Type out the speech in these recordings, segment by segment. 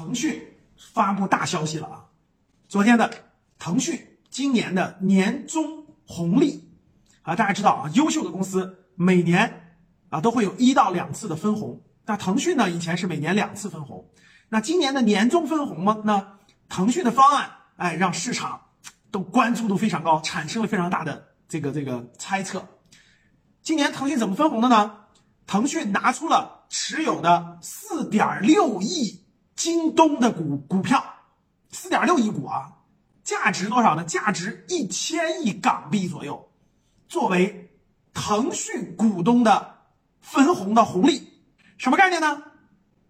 腾讯发布大消息了啊！昨天的腾讯今年的年终红利啊，大家知道啊，优秀的公司每年啊都会有一到两次的分红。那腾讯呢，以前是每年两次分红。那今年的年终分红吗？那腾讯的方案，哎，让市场都关注度非常高，产生了非常大的这个这个猜测。今年腾讯怎么分红的呢？腾讯拿出了持有的四点六亿京东的股股票，四点六亿股啊，价值多少呢？价值一千亿港币左右，作为腾讯股东的分红的红利，什么概念呢？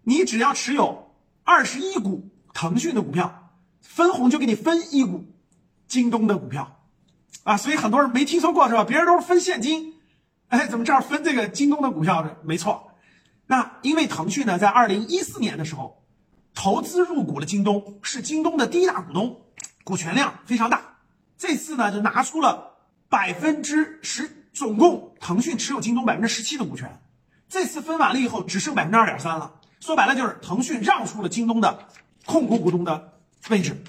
你只要持有二十一股腾讯的股票，分红就给你分一股京东的股票，啊，所以很多人没听说过是吧？别人都是分现金。哎，怎么这儿分这个京东的股票呢？没错，那因为腾讯呢，在二零一四年的时候，投资入股了京东，是京东的第一大股东，股权量非常大。这次呢，就拿出了百分之十，总共腾讯持有京东百分之十七的股权。这次分完了以后，只剩百分之二点三了。说白了，就是腾讯让出了京东的控股股东的位置，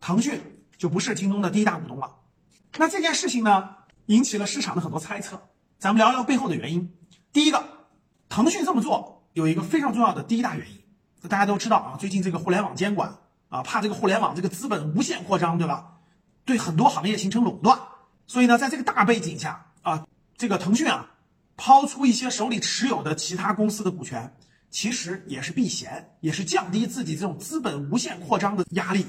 腾讯就不是京东的第一大股东了。那这件事情呢，引起了市场的很多猜测。咱们聊聊背后的原因。第一个，腾讯这么做有一个非常重要的第一大原因，大家都知道啊，最近这个互联网监管啊，怕这个互联网这个资本无限扩张，对吧？对很多行业形成垄断，所以呢，在这个大背景下啊，这个腾讯啊，抛出一些手里持有的其他公司的股权，其实也是避嫌，也是降低自己这种资本无限扩张的压力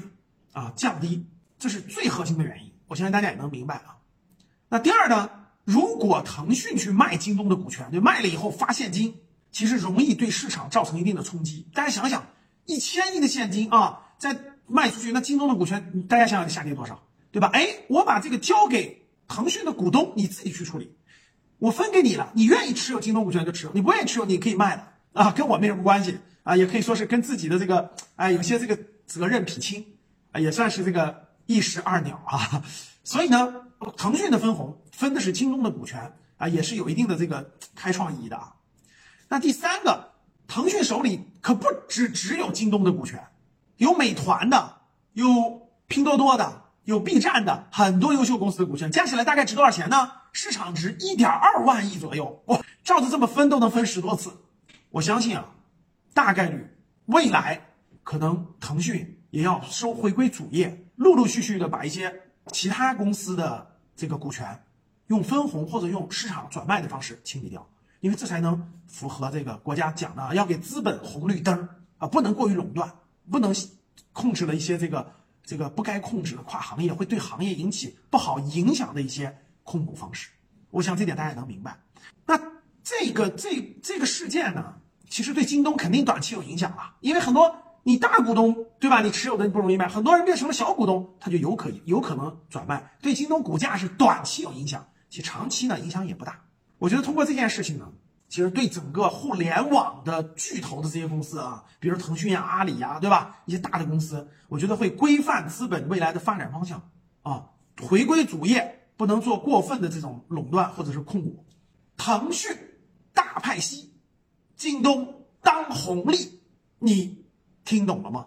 啊，降低，这是最核心的原因。我相信大家也能明白啊。那第二呢？如果腾讯去卖京东的股权，对，卖了以后发现金，其实容易对市场造成一定的冲击。大家想想，一千亿的现金啊，再卖出去，那京东的股权，大家想想下跌多少，对吧？哎，我把这个交给腾讯的股东，你自己去处理，我分给你了，你愿意持有京东股权就持有，你不愿意持有，你可以卖了啊，跟我没什么关系啊，也可以说是跟自己的这个，哎，有些这个责任撇清啊，也算是这个一石二鸟啊。所以呢。腾讯的分红分的是京东的股权啊，也是有一定的这个开创意义的啊。那第三个，腾讯手里可不只只有京东的股权，有美团的，有拼多多的，有 B 站的，很多优秀公司的股权加起来大概值多少钱呢？市场值一点二万亿左右。哇，照着这么分都能分十多次。我相信啊，大概率未来可能腾讯也要收回归主业，陆陆续续的把一些其他公司的。这个股权用分红或者用市场转卖的方式清理掉，因为这才能符合这个国家讲的要给资本红绿灯啊，不能过于垄断，不能控制了一些这个这个不该控制的跨行业会对行业引起不好影响的一些控股方式。我想这点大家能明白。那这个这这个事件呢，其实对京东肯定短期有影响了，因为很多。你大股东对吧？你持有的不容易卖，很多人变成了小股东，他就有可有可能转卖，对京东股价是短期有影响，其长期呢影响也不大。我觉得通过这件事情呢，其实对整个互联网的巨头的这些公司啊，比如腾讯呀、阿里呀，对吧？一些大的公司，我觉得会规范资本未来的发展方向啊，回归主业，不能做过分的这种垄断或者是控股。腾讯大派息，京东当红利，你。听懂了吗？